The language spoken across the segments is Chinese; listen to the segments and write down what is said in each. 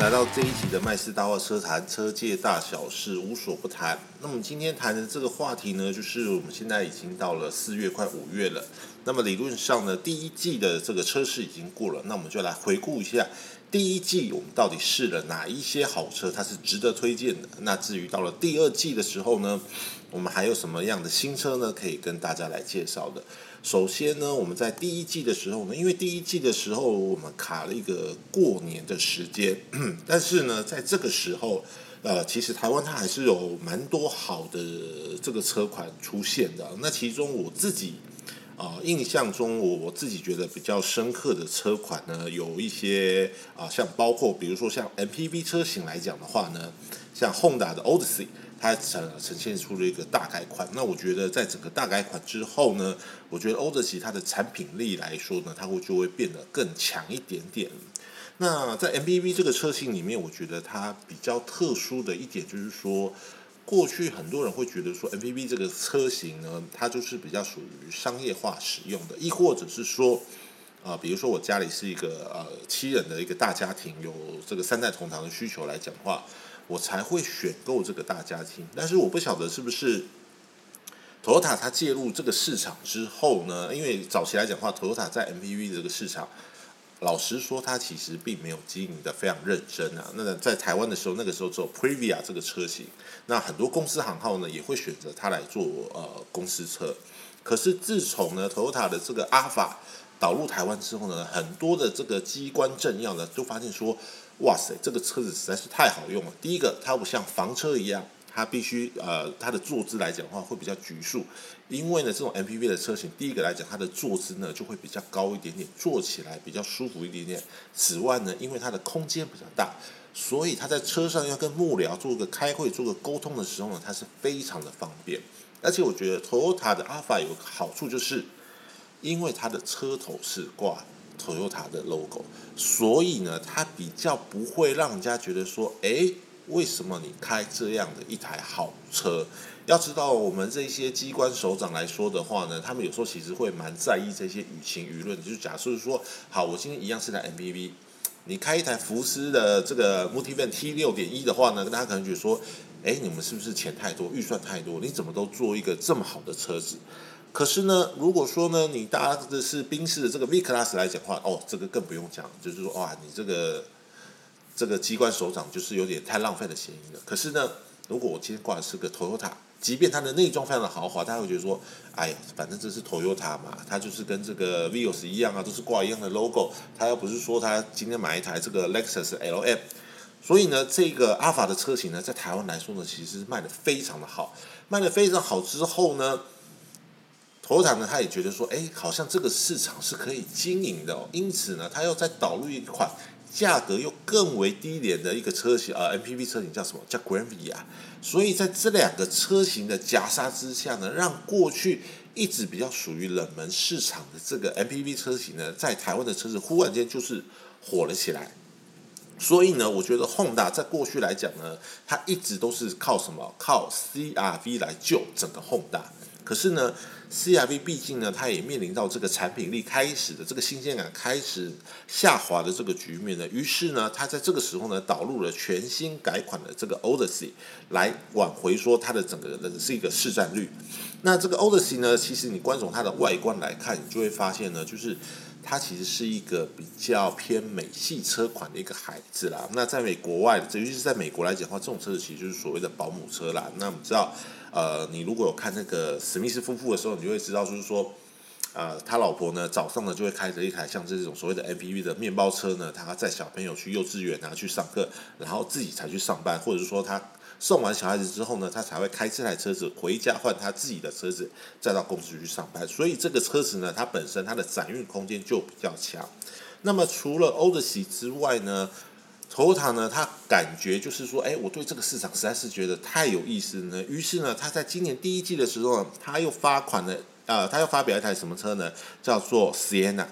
来到这一集的麦斯大话车谈，车界大小事无所不谈。那么今天谈的这个话题呢，就是我们现在已经到了四月快五月了。那么理论上呢，第一季的这个车市已经过了，那我们就来回顾一下第一季我们到底试了哪一些好车，它是值得推荐的。那至于到了第二季的时候呢，我们还有什么样的新车呢，可以跟大家来介绍的？首先呢，我们在第一季的时候呢，因为第一季的时候我们卡了一个过年的时间，但是呢，在这个时候，呃，其实台湾它还是有蛮多好的这个车款出现的。那其中我自己啊，印象中我我自己觉得比较深刻的车款呢，有一些啊，像包括比如说像 MPV 车型来讲的话呢，像 Honda 的 Odyssey。它呈呈现出了一个大改款，那我觉得在整个大改款之后呢，我觉得欧德奇它的产品力来说呢，它会就会变得更强一点点。那在 MPV 这个车型里面，我觉得它比较特殊的一点就是说，过去很多人会觉得说 MPV 这个车型呢，它就是比较属于商业化使用的，亦或者是说，啊，比如说我家里是一个呃七人的一个大家庭，有这个三代同堂的需求来讲话。我才会选购这个大家庭，但是我不晓得是不是，Toyota 它介入这个市场之后呢？因为早期来讲的话，Toyota 在 MPV 这个市场，老实说，它其实并没有经营的非常认真啊。那在台湾的时候，那个时候只有 Previa 这个车型，那很多公司行号呢也会选择它来做呃公司车。可是自从呢 Toyota 的这个阿法导入台湾之后呢，很多的这个机关政要呢都发现说。哇塞，这个车子实在是太好用了。第一个，它不像房车一样，它必须呃，它的坐姿来讲的话会比较局促。因为呢，这种 MPV 的车型，第一个来讲，它的坐姿呢就会比较高一点点，坐起来比较舒服一点点。此外呢，因为它的空间比较大，所以它在车上要跟幕僚做个开会、做个沟通的时候呢，它是非常的方便。而且我觉得 Toyota 的 Alpha 有个好处就是，因为它的车头是挂。Toyota 的 logo，所以呢，它比较不会让人家觉得说，哎，为什么你开这样的一台好车？要知道，我们这些机关首长来说的话呢，他们有时候其实会蛮在意这些舆情舆论。就假设说，好，我今天一样是台 MPV，你开一台福斯的这个 Multivan T 六点一的话呢，大家可能觉得说，哎，你们是不是钱太多，预算太多？你怎么都做一个这么好的车子？可是呢，如果说呢，你搭的是宾士的这个 V Class 来讲话，哦，这个更不用讲，就是说，哇，你这个这个机关首长就是有点太浪费的嫌疑了。可是呢，如果我今天挂的是个 Toyota，即便它的内装非常的豪华，大家会觉得说，哎呀，反正这是 Toyota 嘛，它就是跟这个 Vios 一样啊，都是挂一样的 logo。它又不是说它今天买一台这个 Lexus LM，所以呢，这个阿法的车型呢，在台湾来说呢，其实卖的非常的好，卖的非常好之后呢。头塔呢，他也觉得说，哎，好像这个市场是可以经营的，哦因此呢，他要再导入一款价格又更为低廉的一个车型，呃，MPV 车型叫什么？叫 Grand Via。所以在这两个车型的夹杀之下呢，让过去一直比较属于冷门市场的这个 MPV 车型呢，在台湾的车子忽然间就是火了起来。所以呢，我觉得 Honda 在过去来讲呢，它一直都是靠什么？靠 CRV 来救整个 Honda。可是呢，CRV 毕竟呢，它也面临到这个产品力开始的这个新鲜感开始下滑的这个局面呢。于是呢，它在这个时候呢，导入了全新改款的这个 Odyssey 来挽回说它的整个的是一个市占率。那这个 Odyssey 呢，其实你观从它的外观来看，你就会发现呢，就是它其实是一个比较偏美系车款的一个孩子啦。那在美国外，尤其是在美国来讲的话，这种车子其实就是所谓的保姆车啦。那我们知道。呃，你如果有看那个史密斯夫妇的时候，你就会知道，就是说，呃，他老婆呢早上呢就会开着一台像这种所谓的 MPV 的面包车呢，他载小朋友去幼稚园啊去上课，然后自己才去上班，或者是说他送完小孩子之后呢，他才会开这台车子回家换他自己的车子，再到公司去上班。所以这个车子呢，它本身它的载运空间就比较强。那么除了欧德喜之外呢？Toyota 呢，他感觉就是说，哎，我对这个市场实在是觉得太有意思呢。于是呢，他在今年第一季的时候，他又发款了，呃，他又发表一台什么车呢？叫做 Sienna。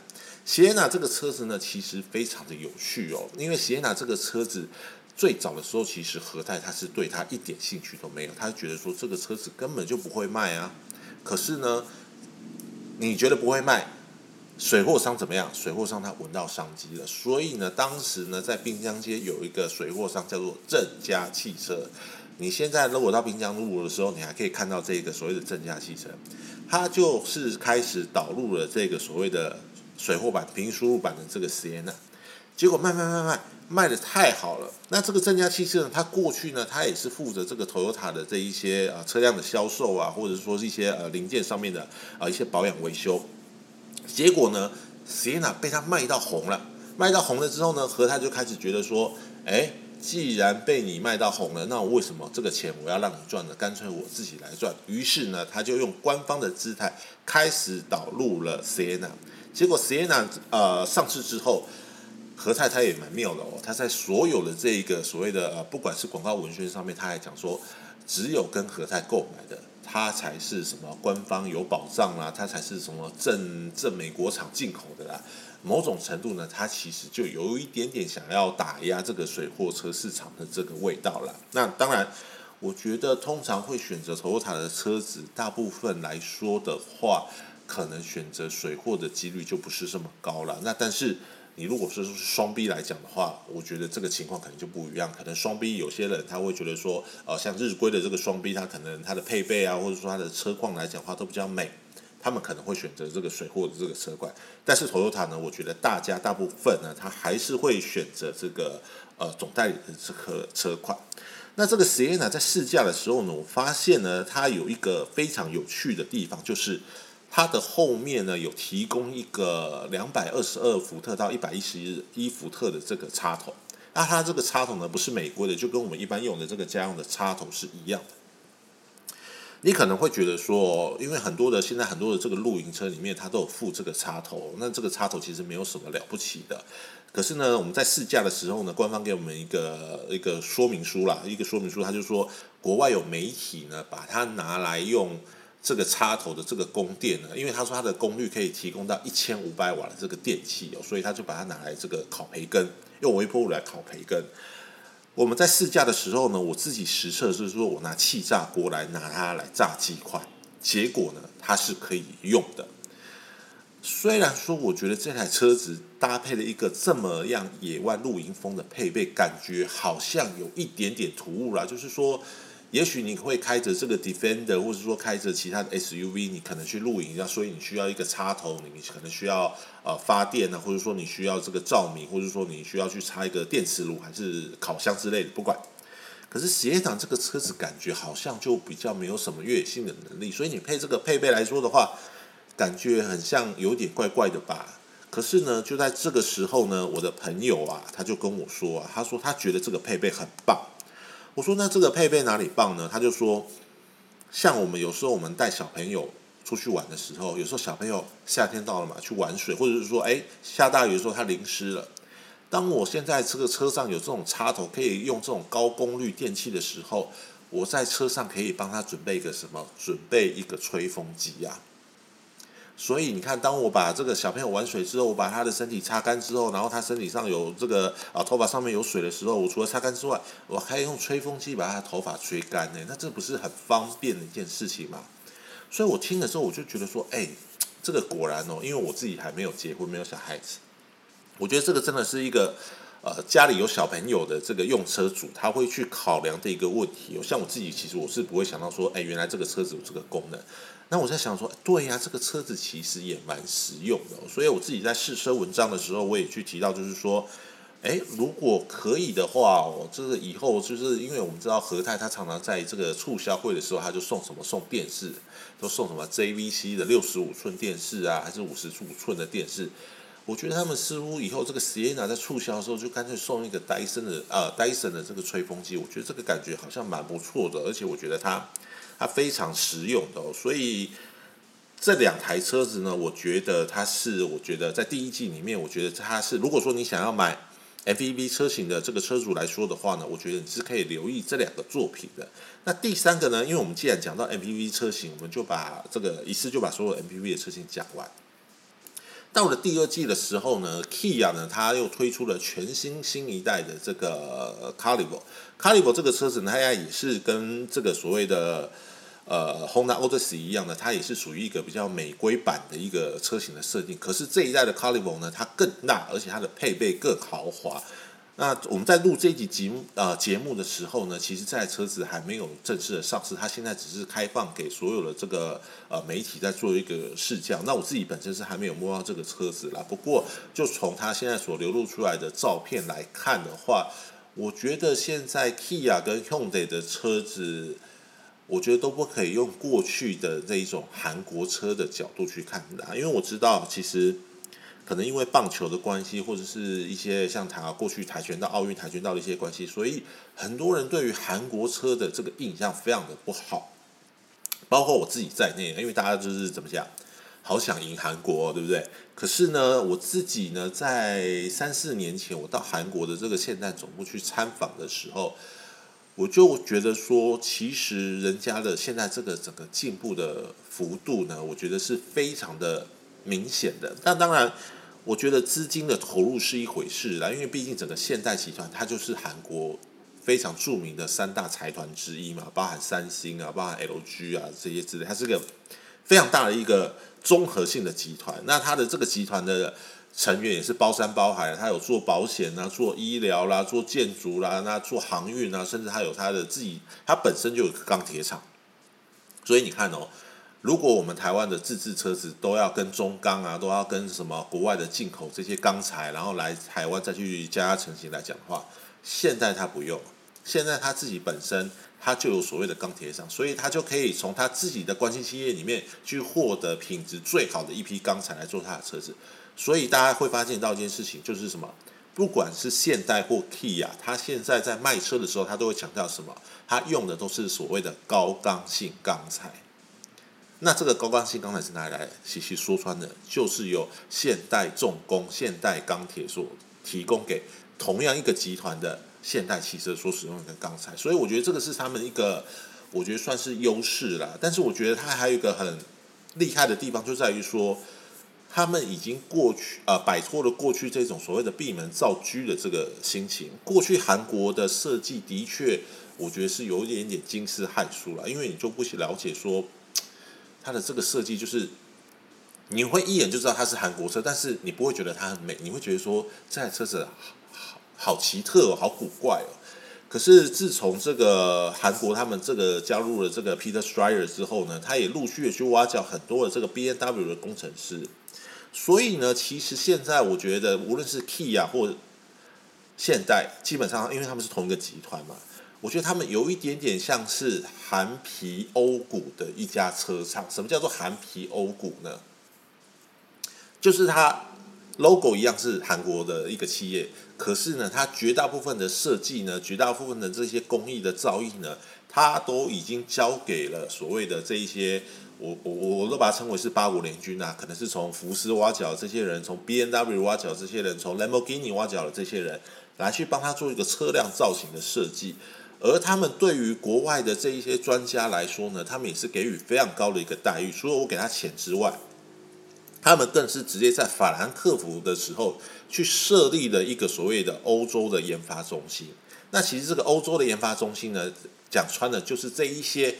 Sienna 这个车子呢，其实非常的有趣哦。因为 Sienna 这个车子最早的时候，其实何泰他是对他一点兴趣都没有，他觉得说这个车子根本就不会卖啊。可是呢，你觉得不会卖？水货商怎么样？水货商他闻到商机了，所以呢，当时呢，在滨江街有一个水货商叫做正佳汽车。你现在如果到滨江路的时候，你还可以看到这个所谓的正佳汽车，它就是开始导入了这个所谓的水货版、平输入版的这个实验呢。结果卖卖卖卖卖的太好了。那这个正佳汽车呢，它过去呢，它也是负责这个 Toyota 的这一些啊车辆的销售啊，或者说是一些呃零件上面的啊一些保养维修。结果呢，Sienna 被他卖到红了，卖到红了之后呢，和泰就开始觉得说，哎，既然被你卖到红了，那我为什么这个钱我要让你赚呢？干脆我自己来赚。于是呢，他就用官方的姿态开始导入了 Sienna。结果 Sienna 呃上市之后，和泰他也蛮妙的哦，他在所有的这一个所谓的呃不管是广告文宣上面，他还讲说，只有跟和泰购买的。它才是什么官方有保障啦，它才是什么正正美国厂进口的啦。某种程度呢，它其实就有一点点想要打压这个水货车市场的这个味道了。那当然，我觉得通常会选择 Toyota 的车子，大部分来说的话，可能选择水货的几率就不是这么高了。那但是。你如果是双 B 来讲的话，我觉得这个情况可能就不一样。可能双 B 有些人他会觉得说，呃，像日规的这个双 B，它可能它的配备啊，或者说它的车况来讲的话都比较美，他们可能会选择这个水货的这个车款。但是 Toyota 呢，我觉得大家大部分呢，他还是会选择这个呃总代理的这个车款。那这个 Sienna 在试驾的时候呢，我发现呢，它有一个非常有趣的地方，就是。它的后面呢有提供一个两百二十二伏特到一百一十一伏特的这个插头，那它这个插头呢不是美国的，就跟我们一般用的这个家用的插头是一样的。你可能会觉得说，因为很多的现在很多的这个露营车里面它都有附这个插头，那这个插头其实没有什么了不起的。可是呢，我们在试驾的时候呢，官方给我们一个一个说明书啦，一个说明书，他就说国外有媒体呢把它拿来用。这个插头的这个供电呢，因为他说它的功率可以提供到一千五百瓦的这个电器哦，所以他就把它拿来这个烤培根，用微波炉来烤培根。我们在试驾的时候呢，我自己实测是说我拿气炸锅来拿它来炸鸡块，结果呢它是可以用的。虽然说我觉得这台车子搭配了一个这么样野外露营风的配备，感觉好像有一点点突兀啦，就是说。也许你会开着这个 Defender，或者说开着其他的 SUV，你可能去露营，那所以你需要一个插头，你可能需要呃发电呢，或者说你需要这个照明，或者说你需要去插一个电磁炉还是烤箱之类的，不管。可是实业长这个车子感觉好像就比较没有什么越野性的能力，所以你配这个配备来说的话，感觉很像有点怪怪的吧。可是呢，就在这个时候呢，我的朋友啊，他就跟我说啊，他说他觉得这个配备很棒。我说那这个配备哪里棒呢？他就说，像我们有时候我们带小朋友出去玩的时候，有时候小朋友夏天到了嘛，去玩水，或者是说，哎，下大雨的时候他淋湿了。当我现在这个车上有这种插头，可以用这种高功率电器的时候，我在车上可以帮他准备一个什么？准备一个吹风机呀。所以你看，当我把这个小朋友玩水之后，我把他的身体擦干之后，然后他身体上有这个啊头发上面有水的时候，我除了擦干之外，我还用吹风机把他的头发吹干呢。那这不是很方便的一件事情吗？所以我听的时候，我就觉得说，哎，这个果然哦，因为我自己还没有结婚，没有小孩子，我觉得这个真的是一个呃家里有小朋友的这个用车主他会去考量的一个问题。像我自己，其实我是不会想到说，哎，原来这个车子有这个功能。那我在想说，对呀，这个车子其实也蛮实用的，所以我自己在试车文章的时候，我也去提到，就是说，哎，如果可以的话，哦，就是以后就是因为我们知道和泰他常常在这个促销会的时候，他就送什么送电视，都送什么 JVC 的六十五寸电视啊，还是五十五寸的电视。我觉得他们似乎以后这个 Sienna 在促销的时候，就干脆送一个戴森的呃戴森的这个吹风机，我觉得这个感觉好像蛮不错的，而且我觉得它。它非常实用的，所以这两台车子呢，我觉得它是，我觉得在第一季里面，我觉得它是，如果说你想要买 FEV 车型的这个车主来说的话呢，我觉得你是可以留意这两个作品的。那第三个呢，因为我们既然讲到 MPV 车型，我们就把这个一次就把所有 MPV 的车型讲完。到了第二季的时候呢，Kia 呢，它又推出了全新新一代的这个 Calibo。Calibo 这个车子呢，它也是跟这个所谓的呃，Honda Odyssey 一样的，它也是属于一个比较美规版的一个车型的设定。可是这一代的 Carnival 呢，它更大，而且它的配备更豪华。那我们在录这一集节目呃节目的时候呢，其实这台车子还没有正式的上市，它现在只是开放给所有的这个呃媒体在做一个试驾。那我自己本身是还没有摸到这个车子啦。不过就从它现在所流露出来的照片来看的话，我觉得现在 Kia 跟 Hyundai 的车子，我觉得都不可以用过去的这一种韩国车的角度去看的，因为我知道其实。可能因为棒球的关系，或者是一些像台过去跆拳道、奥运跆拳道的一些关系，所以很多人对于韩国车的这个印象非常的不好，包括我自己在内。因为大家就是怎么讲，好想赢韩国，对不对？可是呢，我自己呢，在三四年前我到韩国的这个现代总部去参访的时候，我就觉得说，其实人家的现在这个整个进步的幅度呢，我觉得是非常的明显的。但当然。我觉得资金的投入是一回事啦，因为毕竟整个现代集团它就是韩国非常著名的三大财团之一嘛，包含三星啊，包含 LG 啊这些之类，它是个非常大的一个综合性的集团。那它的这个集团的成员也是包山包海，它有做保险啊，做医疗啦，做建筑啦，那做航运啊，甚至它有它的自己，它本身就有钢铁厂。所以你看哦。如果我们台湾的自制车子都要跟中钢啊，都要跟什么国外的进口这些钢材，然后来台湾再去加压成型来讲的话，现在它不用，现在它自己本身它就有所谓的钢铁厂，所以它就可以从它自己的关系企业里面去获得品质最好的一批钢材来做它的车子。所以大家会发现到一件事情，就是什么，不管是现代或 Key 啊，它现在在卖车的时候，它都会强调什么，它用的都是所谓的高刚性钢材。那这个高刚性钢材是哪里来？其实说穿的，就是由现代重工、现代钢铁所提供给同样一个集团的现代汽车所使用的钢材。所以我觉得这个是他们一个，我觉得算是优势啦。但是我觉得它还有一个很厉害的地方，就在于说，他们已经过去呃摆脱了过去这种所谓的闭门造车的这个心情。过去韩国的设计的确，我觉得是有一点点惊世骇俗了，因为你就不了解说。它的这个设计就是，你会一眼就知道它是韩国车，但是你不会觉得它很美，你会觉得说这台车子好好奇特哦，好古怪哦。可是自从这个韩国他们这个加入了这个 Peter Strider 之后呢，他也陆续的去挖角很多的这个 B N W 的工程师，所以呢，其实现在我觉得无论是 Key 啊或现代，基本上因为他们是同一个集团嘛。我觉得他们有一点点像是韩皮欧股的一家车厂。什么叫做韩皮欧股呢？就是它 logo 一样是韩国的一个企业，可是呢，它绝大部分的设计呢，绝大部分的这些工艺的造诣呢，它都已经交给了所谓的这一些，我我我都把它称为是八国联军啊，可能是从福斯挖角这些人，从 B N W 挖角这些人，从 Lamborghini 挖角的这些人，来去帮他做一个车辆造型的设计。而他们对于国外的这一些专家来说呢，他们也是给予非常高的一个待遇。除了我给他钱之外，他们更是直接在法兰克福的时候去设立了一个所谓的欧洲的研发中心。那其实这个欧洲的研发中心呢，讲穿了就是这一些。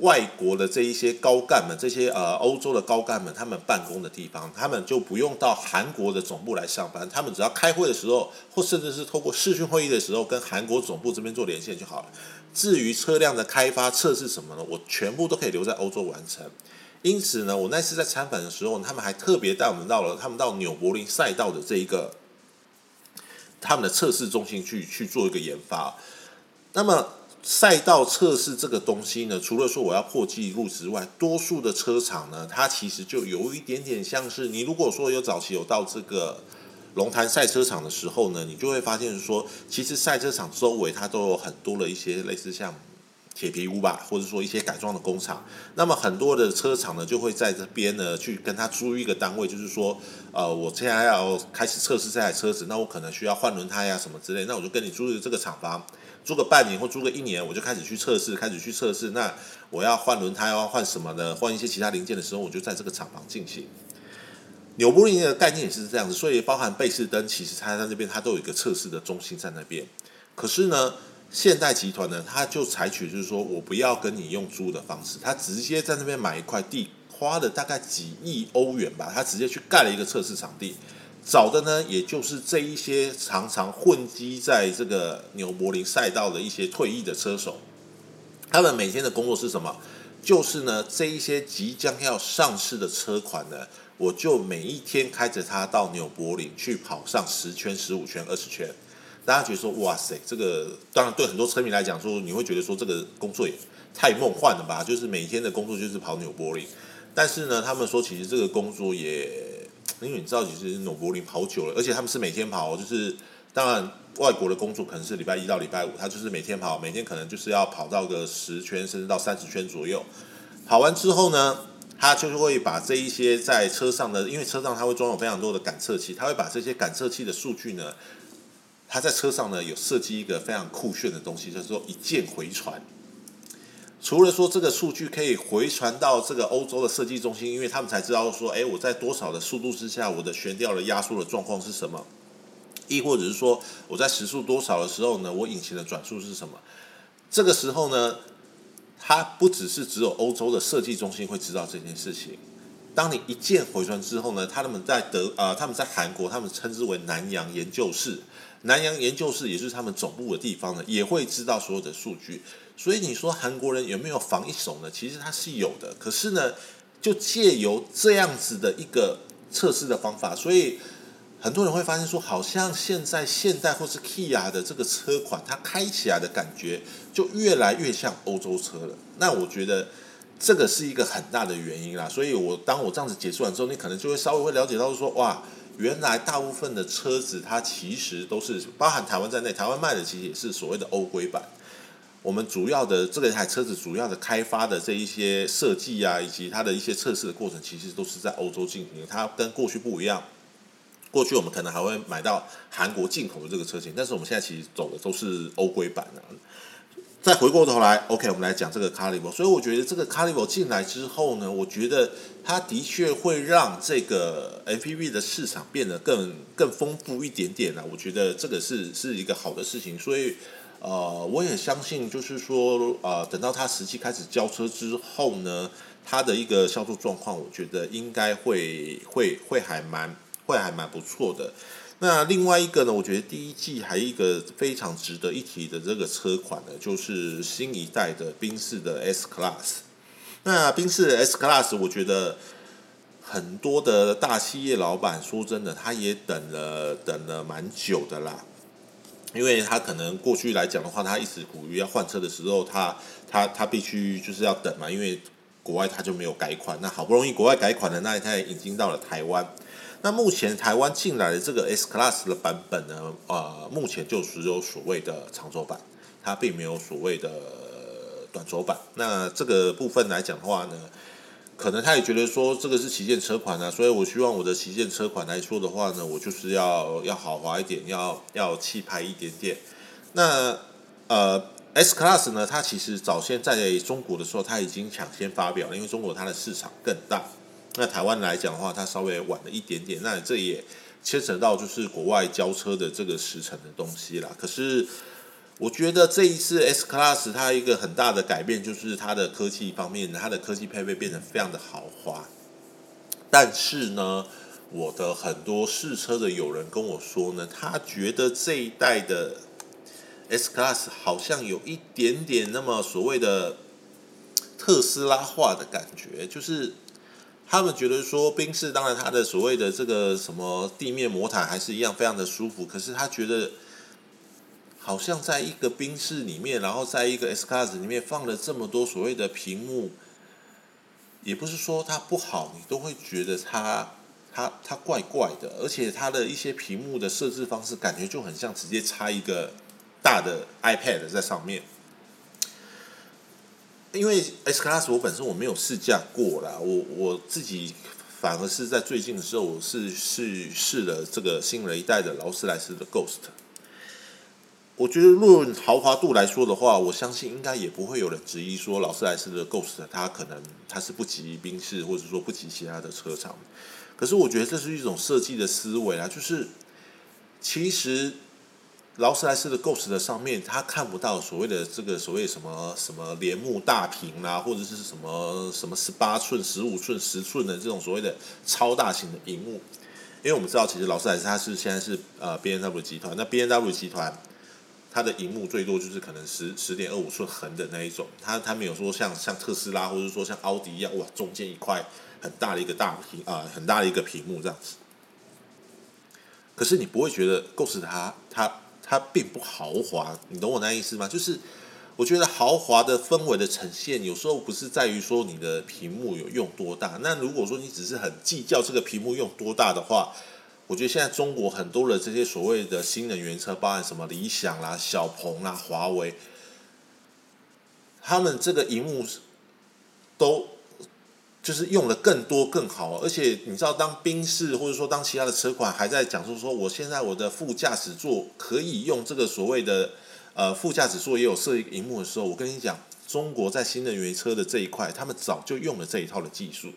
外国的这一些高干们，这些呃欧洲的高干们，他们办公的地方，他们就不用到韩国的总部来上班，他们只要开会的时候，或甚至是透过视讯会议的时候，跟韩国总部这边做连线就好了。至于车辆的开发测试什么呢？我全部都可以留在欧洲完成。因此呢，我那次在参访的时候，他们还特别带我们到了他们到纽柏林赛道的这一个他们的测试中心去去做一个研发。那么。赛道测试这个东西呢，除了说我要破纪录之外，多数的车厂呢，它其实就有一点点像是你如果说有早期有到这个龙潭赛车场的时候呢，你就会发现说，其实赛车场周围它都有很多的一些类似像。铁皮屋吧，或者说一些改装的工厂，那么很多的车厂呢，就会在这边呢去跟他租一个单位，就是说，呃，我现在要开始测试这台车子，那我可能需要换轮胎啊什么之类，那我就跟你租这个厂房，租个半年或租个一年，我就开始去测试，开始去测试。那我要换轮胎要换什么的，换一些其他零件的时候，我就在这个厂房进行。纽布林的概念也是这样子，所以包含贝士登，其实它在那边它都有一个测试的中心在那边。可是呢？现代集团呢，他就采取就是说我不要跟你用租的方式，他直接在那边买一块地，花了大概几亿欧元吧，他直接去盖了一个测试场地，找的呢，也就是这一些常常混迹在这个纽柏林赛道的一些退役的车手，他们每天的工作是什么？就是呢，这一些即将要上市的车款呢，我就每一天开着它到纽柏林去跑上十圈、十五圈、二十圈。大家觉得说哇塞，这个当然对很多车迷来讲说，你会觉得说这个工作也太梦幻了吧？就是每天的工作就是跑纽柏林，但是呢，他们说其实这个工作也，因为你知道，其实纽柏林跑久了，而且他们是每天跑，就是当然外国的工作可能是礼拜一到礼拜五，他就是每天跑，每天可能就是要跑到个十圈甚至到三十圈左右。跑完之后呢，他就是会把这一些在车上的，因为车上他会装有非常多的感测器，他会把这些感测器的数据呢。他在车上呢有设计一个非常酷炫的东西，就是说一键回传。除了说这个数据可以回传到这个欧洲的设计中心，因为他们才知道说，哎，我在多少的速度之下，我的悬吊的压缩的状况是什么？亦或者是说，我在时速多少的时候呢，我引擎的转速是什么？这个时候呢，它不只是只有欧洲的设计中心会知道这件事情。当你一键回传之后呢，他们在德啊，他们在韩国，他们称之为南洋研究室。南洋研究室也是他们总部的地方呢，也会知道所有的数据。所以你说韩国人有没有防一手呢？其实他是有的。可是呢，就借由这样子的一个测试的方法，所以很多人会发现说，好像现在现代或是 Kia 的这个车款，它开起来的感觉就越来越像欧洲车了。那我觉得这个是一个很大的原因啦。所以我当我这样子解释完之后，你可能就会稍微会了解到说，哇。原来大部分的车子，它其实都是包含台湾在内，台湾卖的其实也是所谓的欧规版。我们主要的这个台车子主要的开发的这一些设计啊，以及它的一些测试的过程，其实都是在欧洲进行。它跟过去不一样，过去我们可能还会买到韩国进口的这个车型，但是我们现在其实走的都是欧规版的。再回过头来，OK，我们来讲这个 c a l i b r 所以我觉得这个 c a l i b r 进来之后呢，我觉得它的确会让这个 MPV 的市场变得更更丰富一点点啊。我觉得这个是是一个好的事情。所以，呃，我也相信，就是说，呃，等到它实际开始交车之后呢，它的一个销售状况，我觉得应该会会会还蛮会还蛮不错的。那另外一个呢？我觉得第一季还一个非常值得一提的这个车款呢，就是新一代的宾士的 S Class。那宾士 S Class，我觉得很多的大企业老板说真的，他也等了等了蛮久的啦。因为他可能过去来讲的话，他一直苦于要换车的时候，他他他必须就是要等嘛，因为国外他就没有改款。那好不容易国外改款的那一台引进到了台湾。那目前台湾进来的这个 S Class 的版本呢，呃，目前就只有所谓的长轴版，它并没有所谓的短轴版。那这个部分来讲的话呢，可能他也觉得说这个是旗舰车款啊，所以我希望我的旗舰车款来说的话呢，我就是要要豪华一点，要要气派一点点。那呃 S Class 呢，它其实早先在中国的时候，它已经抢先发表了，因为中国它的市场更大。那台湾来讲的话，它稍微晚了一点点，那这也牵扯到就是国外交车的这个时程的东西啦。可是我觉得这一次 S Class 它一个很大的改变就是它的科技方面，它的科技配备变得非常的豪华。但是呢，我的很多试车的友人跟我说呢，他觉得这一代的 S Class 好像有一点点那么所谓的特斯拉化的感觉，就是。他们觉得说，宾士当然它的所谓的这个什么地面魔毯还是一样非常的舒服，可是他觉得好像在一个冰室里面，然后在一个 S Class 里面放了这么多所谓的屏幕，也不是说它不好，你都会觉得它它它怪怪的，而且它的一些屏幕的设置方式，感觉就很像直接插一个大的 iPad 在上面。因为 S Class 我本身我没有试驾过啦，我我自己反而是在最近的时候，我是试试了这个新的一代的劳斯莱斯的 Ghost。我觉得论豪华度来说的话，我相信应该也不会有人质疑说劳斯莱斯的 Ghost 它可能它是不及宾士或者说不及其他的车厂。可是我觉得这是一种设计的思维啊，就是其实。劳斯莱斯的 Ghost 的上面，他看不到所谓的这个所谓什么什么帘幕大屏啦，或者是什么什么十八寸、十五寸、十寸的这种所谓的超大型的荧幕。因为我们知道，其实劳斯莱斯它是现在是呃 B N W 集团，那 B N W 集团它的荧幕最多就是可能十十点二五寸横的那一种，它它没有说像像特斯拉或者说像奥迪一样，哇，中间一块很大的一个大屏啊，很大的一个屏幕这样子。可是你不会觉得 Ghost 它它它并不豪华，你懂我那意思吗？就是我觉得豪华的氛围的呈现，有时候不是在于说你的屏幕有用多大。那如果说你只是很计较这个屏幕用多大的话，我觉得现在中国很多的这些所谓的新能源车，包含什么理想啦、小鹏啦、华为，他们这个荧幕都。就是用了更多更好，而且你知道，当宾士或者说当其他的车款还在讲述说，我现在我的副驾驶座可以用这个所谓的呃副驾驶座也有设一个荧幕的时候，我跟你讲，中国在新能源车的这一块，他们早就用了这一套的技术，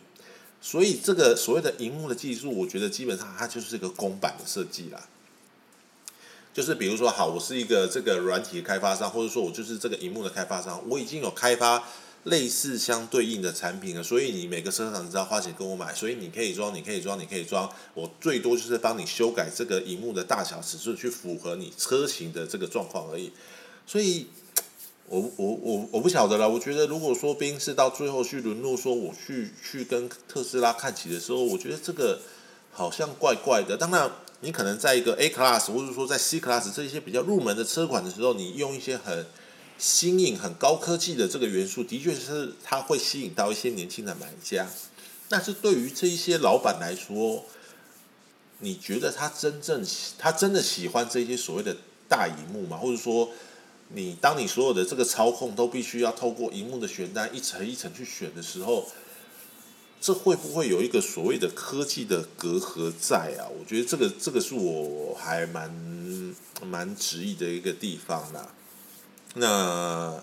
所以这个所谓的荧幕的技术，我觉得基本上它就是一个公版的设计啦。就是比如说，好，我是一个这个软体开发商，或者说我就是这个荧幕的开发商，我已经有开发。类似相对应的产品了，所以你每个车厂你知道花钱跟我买，所以你可以装，你可以装，你可以装，我最多就是帮你修改这个荧幕的大小尺寸，去符合你车型的这个状况而已。所以，我我我我不晓得了。我觉得如果说宾士到最后去沦落，说我去去跟特斯拉看齐的时候，我觉得这个好像怪怪的。当然，你可能在一个 A Class 或者说在 C Class 这些比较入门的车款的时候，你用一些很。新颖、很高科技的这个元素，的确是它会吸引到一些年轻的买家。但是对于这一些老板来说，你觉得他真正他真的喜欢这些所谓的大荧幕吗？或者说，你当你所有的这个操控都必须要透过荧幕的选单一层一层去选的时候，这会不会有一个所谓的科技的隔阂在啊？我觉得这个这个是我还蛮蛮执意的一个地方啦。那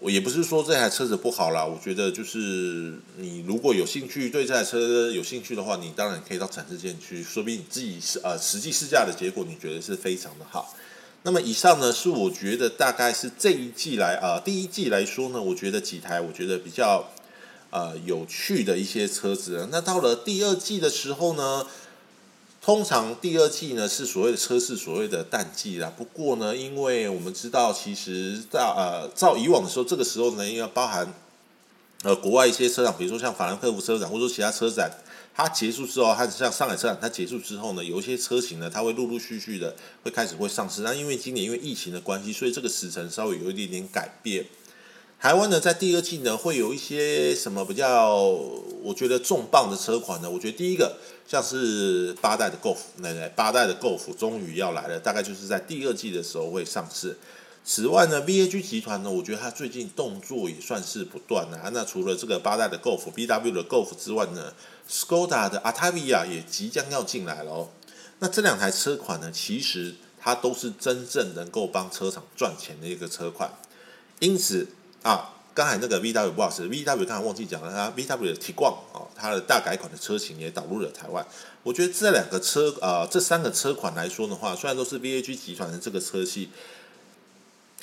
我也不是说这台车子不好啦，我觉得就是你如果有兴趣对这台车有兴趣的话，你当然可以到展示间去，说明你自己是呃实际试驾的结果，你觉得是非常的好。那么以上呢是我觉得大概是这一季来啊第一季来说呢，我觉得几台我觉得比较呃有趣的一些车子。那到了第二季的时候呢？通常第二季呢是所谓的车市所谓的淡季啦。不过呢，因为我们知道，其实在呃照以往的时候，这个时候呢，因为包含呃国外一些车展，比如说像法兰克福车展，或者说其他车展，它结束之后，它像上海车展，它结束之后呢，有一些车型呢，它会陆陆续续的会开始会上市。那因为今年因为疫情的关系，所以这个时程稍微有一点点改变。台湾呢，在第二季呢，会有一些什么比较？我觉得重磅的车款呢？我觉得第一个像是八代的 Golf，那八代的 Golf 终于要来了，大概就是在第二季的时候会上市。此外呢，VAG 集团呢，我觉得它最近动作也算是不断啊。那除了这个八代的 Golf、BW 的 Golf 之外呢，Skoda 的 a t a v i a 也即将要进来了。那这两台车款呢，其实它都是真正能够帮车厂赚钱的一个车款，因此。啊，刚才那个 V W 不好意思，V W 刚才忘记讲了，它 V W 的 T 冠啊，它的大改款的车型也导入了台湾。我觉得这两个车啊，这三个车款来说的话，虽然都是 V A G 集团的这个车系，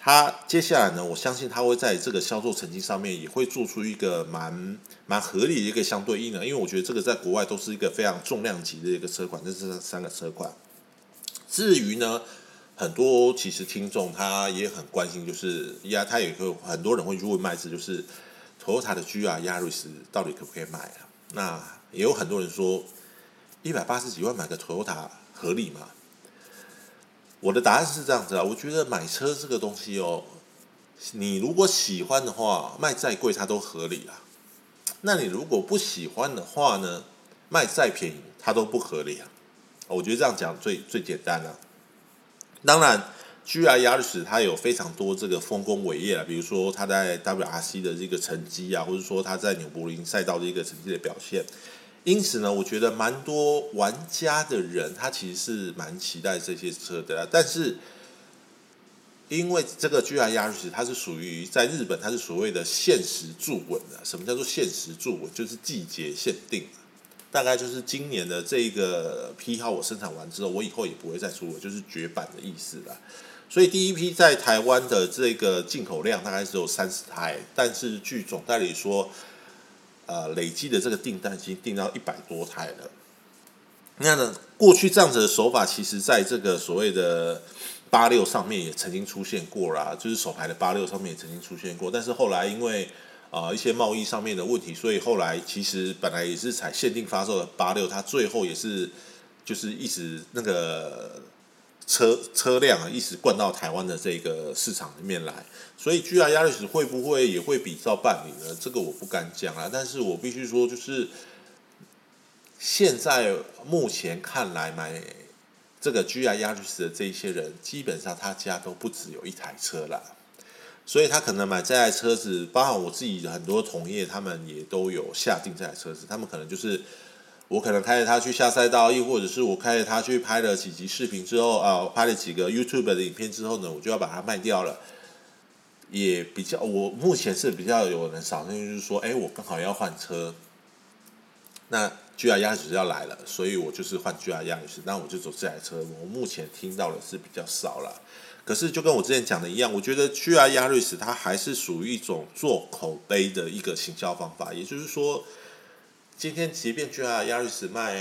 它接下来呢，我相信它会在这个销售成绩上面也会做出一个蛮蛮合理的一个相对应的，因为我觉得这个在国外都是一个非常重量级的一个车款，这是三个车款。至于呢？很多其实听众他也很关心，就是呀，他也会很多人会去问麦子，就是 Toyota 的 GR Yaris 到底可不可以买啊？那也有很多人说，一百八十几万买个 Toyota 合理吗？我的答案是这样子啊，我觉得买车这个东西哦，你如果喜欢的话，卖再贵它都合理啊。那你如果不喜欢的话呢，卖再便宜它都不合理啊。我觉得这样讲最最简单了。当然，G R 雅力士它有非常多这个丰功伟业啊，比如说他在 W R C 的这个成绩啊，或者说他在纽柏林赛道的一个成绩的表现。因此呢，我觉得蛮多玩家的人他其实是蛮期待这些车的啦。但是，因为这个 G R 雅力士它是属于在日本，它是所谓的限时驻稳的。什么叫做限时驻稳？就是季节限定。大概就是今年的这个批号我生产完之后，我以后也不会再出了，就是绝版的意思了。所以第一批在台湾的这个进口量大概只有三十台，但是据总代理说，呃，累计的这个订单已经订到一百多台了。那呢，过去这样子的手法，其实在这个所谓的八六上面也曾经出现过啦，就是手牌的八六上面也曾经出现过，但是后来因为啊一些贸易上面的问题，所以后来其实本来也是采限定发售的八六，它最后也是就是一直那个车车辆啊，一直灌到台湾的这个市场里面来，所以 G R 压力会不会也会比照办理呢？这个我不敢讲啊，但是我必须说就是。现在目前看来，买这个 G I 亚律师的这一些人，基本上他家都不只有一台车了，所以他可能买这台车子，包含我自己很多同业，他们也都有下定这台车子。他们可能就是我可能开着它去下赛道，亦或者是我开着它去拍了几集视频之后啊，拍了几个 YouTube 的影片之后呢，我就要把它卖掉了。也比较，我目前是比较有人少，那就是说，哎，我刚好要换车，那。G R 压力士要来了，所以我就是换 G R 压力士，那我就走这台车。我目前听到的是比较少了，可是就跟我之前讲的一样，我觉得 G R 压力士它还是属于一种做口碑的一个行销方法。也就是说，今天即便 G R 压力士卖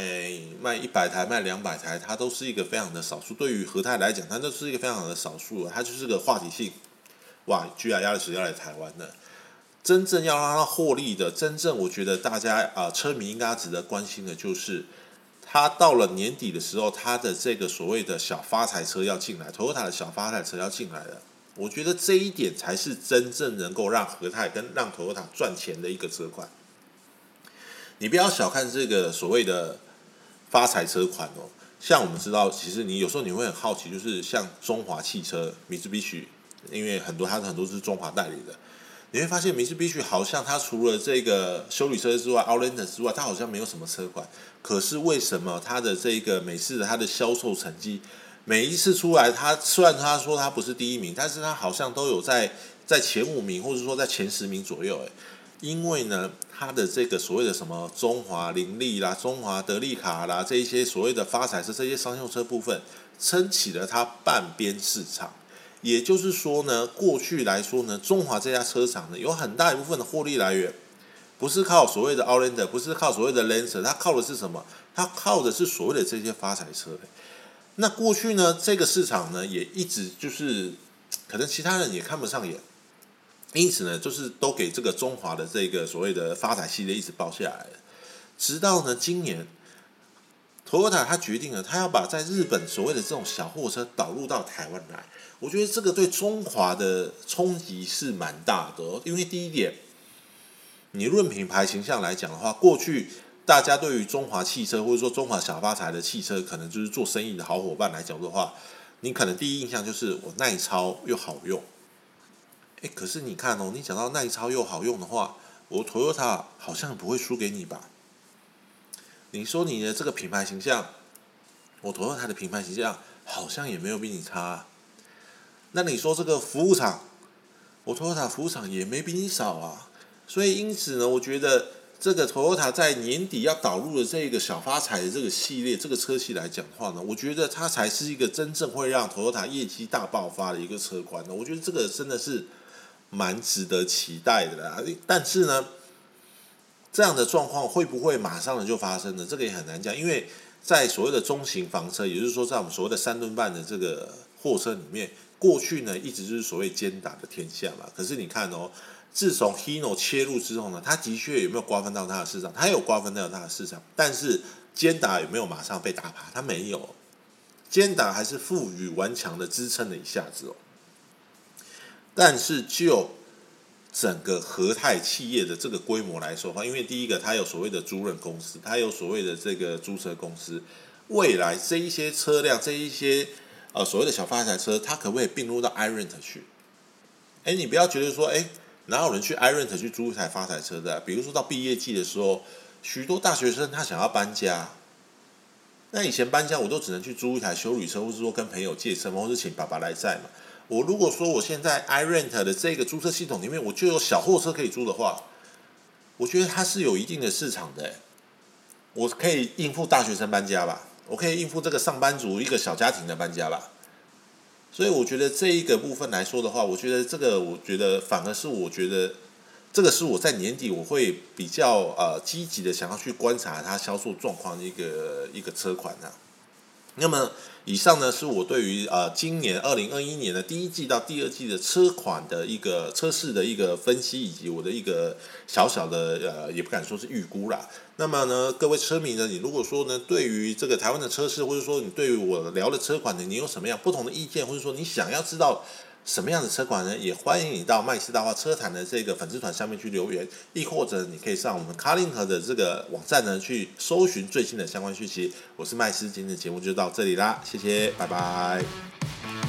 卖一百台、卖两百台，它都是一个非常的少数。对于和泰来讲，它就是一个非常的少数了，它就是个话题性。哇，G R 压力士要来台湾了。真正要让它获利的，真正我觉得大家啊，车迷应该值得关心的就是，它到了年底的时候，它的这个所谓的小发财车要进来，Toyota 的小发财车要进来了。我觉得这一点才是真正能够让和泰跟让 Toyota 赚钱的一个车款。你不要小看这个所谓的发财车款哦。像我们知道，其实你有时候你会很好奇，就是像中华汽车、米兹比许，因为很多它很多是中华代理的。你会发现，米斯必须好像它除了这个修理车之外，Outlander 之外，它好像没有什么车款。可是为什么它的这个美式的它的销售成绩，每一次出来，它虽然他说它不是第一名，但是它好像都有在在前五名，或者说在前十名左右。诶，因为呢，它的这个所谓的什么中华林立啦、中华德利卡啦这一些所谓的发财车这些商用车部分，撑起了它半边市场。也就是说呢，过去来说呢，中华这家车厂呢，有很大一部分的获利来源，不是靠所谓的 Outlander，不是靠所谓的 Lancer，它靠的是什么？它靠的是所谓的这些发财车。那过去呢，这个市场呢，也一直就是可能其他人也看不上眼，因此呢，就是都给这个中华的这个所谓的发财系列一直包下来。直到呢今年，Toyota 他决定了，他要把在日本所谓的这种小货车导入到台湾来。我觉得这个对中华的冲击是蛮大的，因为第一点，你论品牌形象来讲的话，过去大家对于中华汽车或者说中华小发财的汽车，可能就是做生意的好伙伴来讲的话，你可能第一印象就是我耐操又好用。哎，可是你看哦，你讲到耐操又好用的话，我 Toyota 好像不会输给你吧？你说你的这个品牌形象，我 Toyota 的品牌形象好像也没有比你差。那你说这个服务厂，我 Toyota 服务厂也没比你少啊，所以因此呢，我觉得这个 Toyota 在年底要导入的这个小发财的这个系列这个车系来讲的话呢，我觉得它才是一个真正会让 Toyota 业绩大爆发的一个车款呢。我觉得这个真的是蛮值得期待的啦。但是呢，这样的状况会不会马上的就发生呢？这个也很难讲，因为在所谓的中型房车，也就是说在我们所谓的三吨半的这个货车里面。过去呢，一直就是所谓肩打的天下嘛。可是你看哦，自从 Hino 切入之后呢，它的确有没有瓜分到它的市场？它有瓜分到它的市场，但是肩打有没有马上被打趴？它没有，肩打还是赋予顽强的支撑了一下子哦。但是就整个和泰企业的这个规模来说的话，因为第一个它有所谓的租赁公司，它有所谓的这个租车公司，未来这一些车辆，这一些。呃，所谓的小发财车，它可不可以并入到 iRent 去？哎，你不要觉得说，哎，哪有人去 iRent 去租一台发财车的？比如说到毕业季的时候，许多大学生他想要搬家，那以前搬家我都只能去租一台修理车，或是说跟朋友借车，或是请爸爸来载嘛。我如果说我现在 iRent 的这个租车系统里面，我就有小货车可以租的话，我觉得它是有一定的市场的。我可以应付大学生搬家吧，我可以应付这个上班族一个小家庭的搬家吧。所以我觉得这一个部分来说的话，我觉得这个，我觉得反而是我觉得这个是我在年底我会比较呃积极的想要去观察它销售状况的一个一个车款呢。那么以上呢是我对于呃今年二零二一年的第一季到第二季的车款的一个车市的一个分析，以及我的一个小小的呃也不敢说是预估啦。那么呢，各位车迷呢，你如果说呢对于这个台湾的车市，或者说你对于我聊的车款呢，你有什么样不同的意见，或者说你想要知道？什么样的车款呢？也欢迎你到麦斯大话车坛的这个粉丝团下面去留言，亦或者你可以上我们卡林河的这个网站呢去搜寻最新的相关讯息。我是麦斯，今天的节目就到这里啦，谢谢，拜拜。